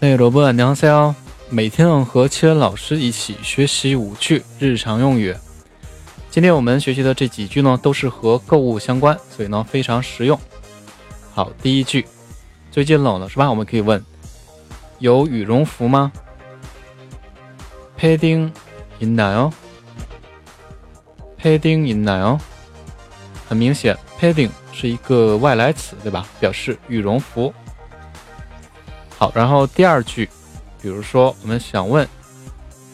哎，萝卜，你好，每天和七恩老师一起学习五句日常用语。今天我们学习的这几句呢，都是和购物相关，所以呢非常实用。好，第一句，最近冷了是吧？我们可以问，有羽绒服吗？Padding 있나 요？ Padding 있나 요？ 很明显，padding 是一个外来词，对吧？表示羽绒服。 好，然后第二句，比如说我们想问，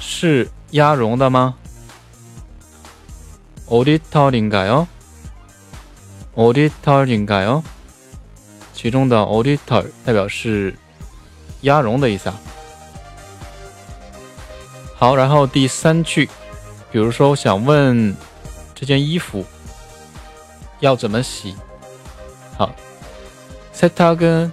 是鸭绒的吗？Auditor인가 요？ Auditor인가 요？ 其中的 auditor 代表是鸭绒的意思啊。好，然后第三句，比如说我想问这件衣服要怎么洗？好，세탁은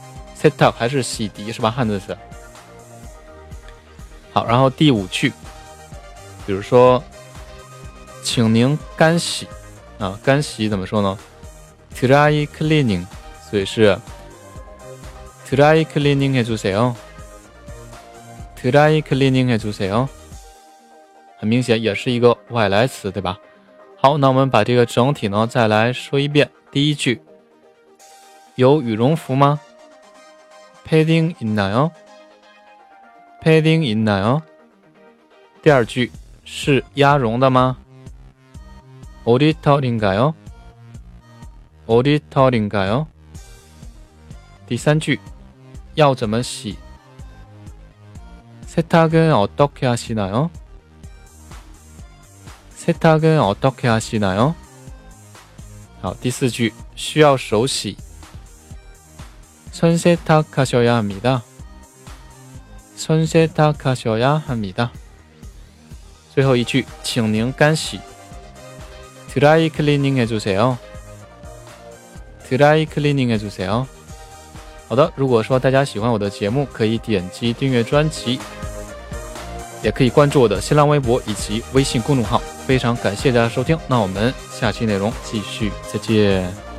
setup 还是洗涤是吧？汉字词。好，然后第五句，比如说，请您干洗啊，干洗怎么说呢？dry cleaning，所以是 dry cleaning 해주세 요。 dry cleaning 해주세 요。 很明显，也是一个外来词，对吧？好，那我们把这个整体呢再来说一遍。第一句，有羽绒服吗？ 패딩 있나요? 패딩 있나요? 第二句是鸭绒的吗? 오리털인가요? 오리털인가요? 第三句要怎么洗? 세탁은 어떻게 하시나요? 세탁은 어떻게 하시나요? 好，第四句需要手洗。 손세탁하셔야합니 다。 손세탁하셔야합니 다。 最后一句，请您干洗。Dry cleaning 해주세 요。 Dry cleaning 해주세 요。 好的，如果说大家喜欢我的节目，可以点击订阅专辑，也可以关注我的新浪微博以及微信公众号。非常感谢大家收听，那我们下期内容继续，再见。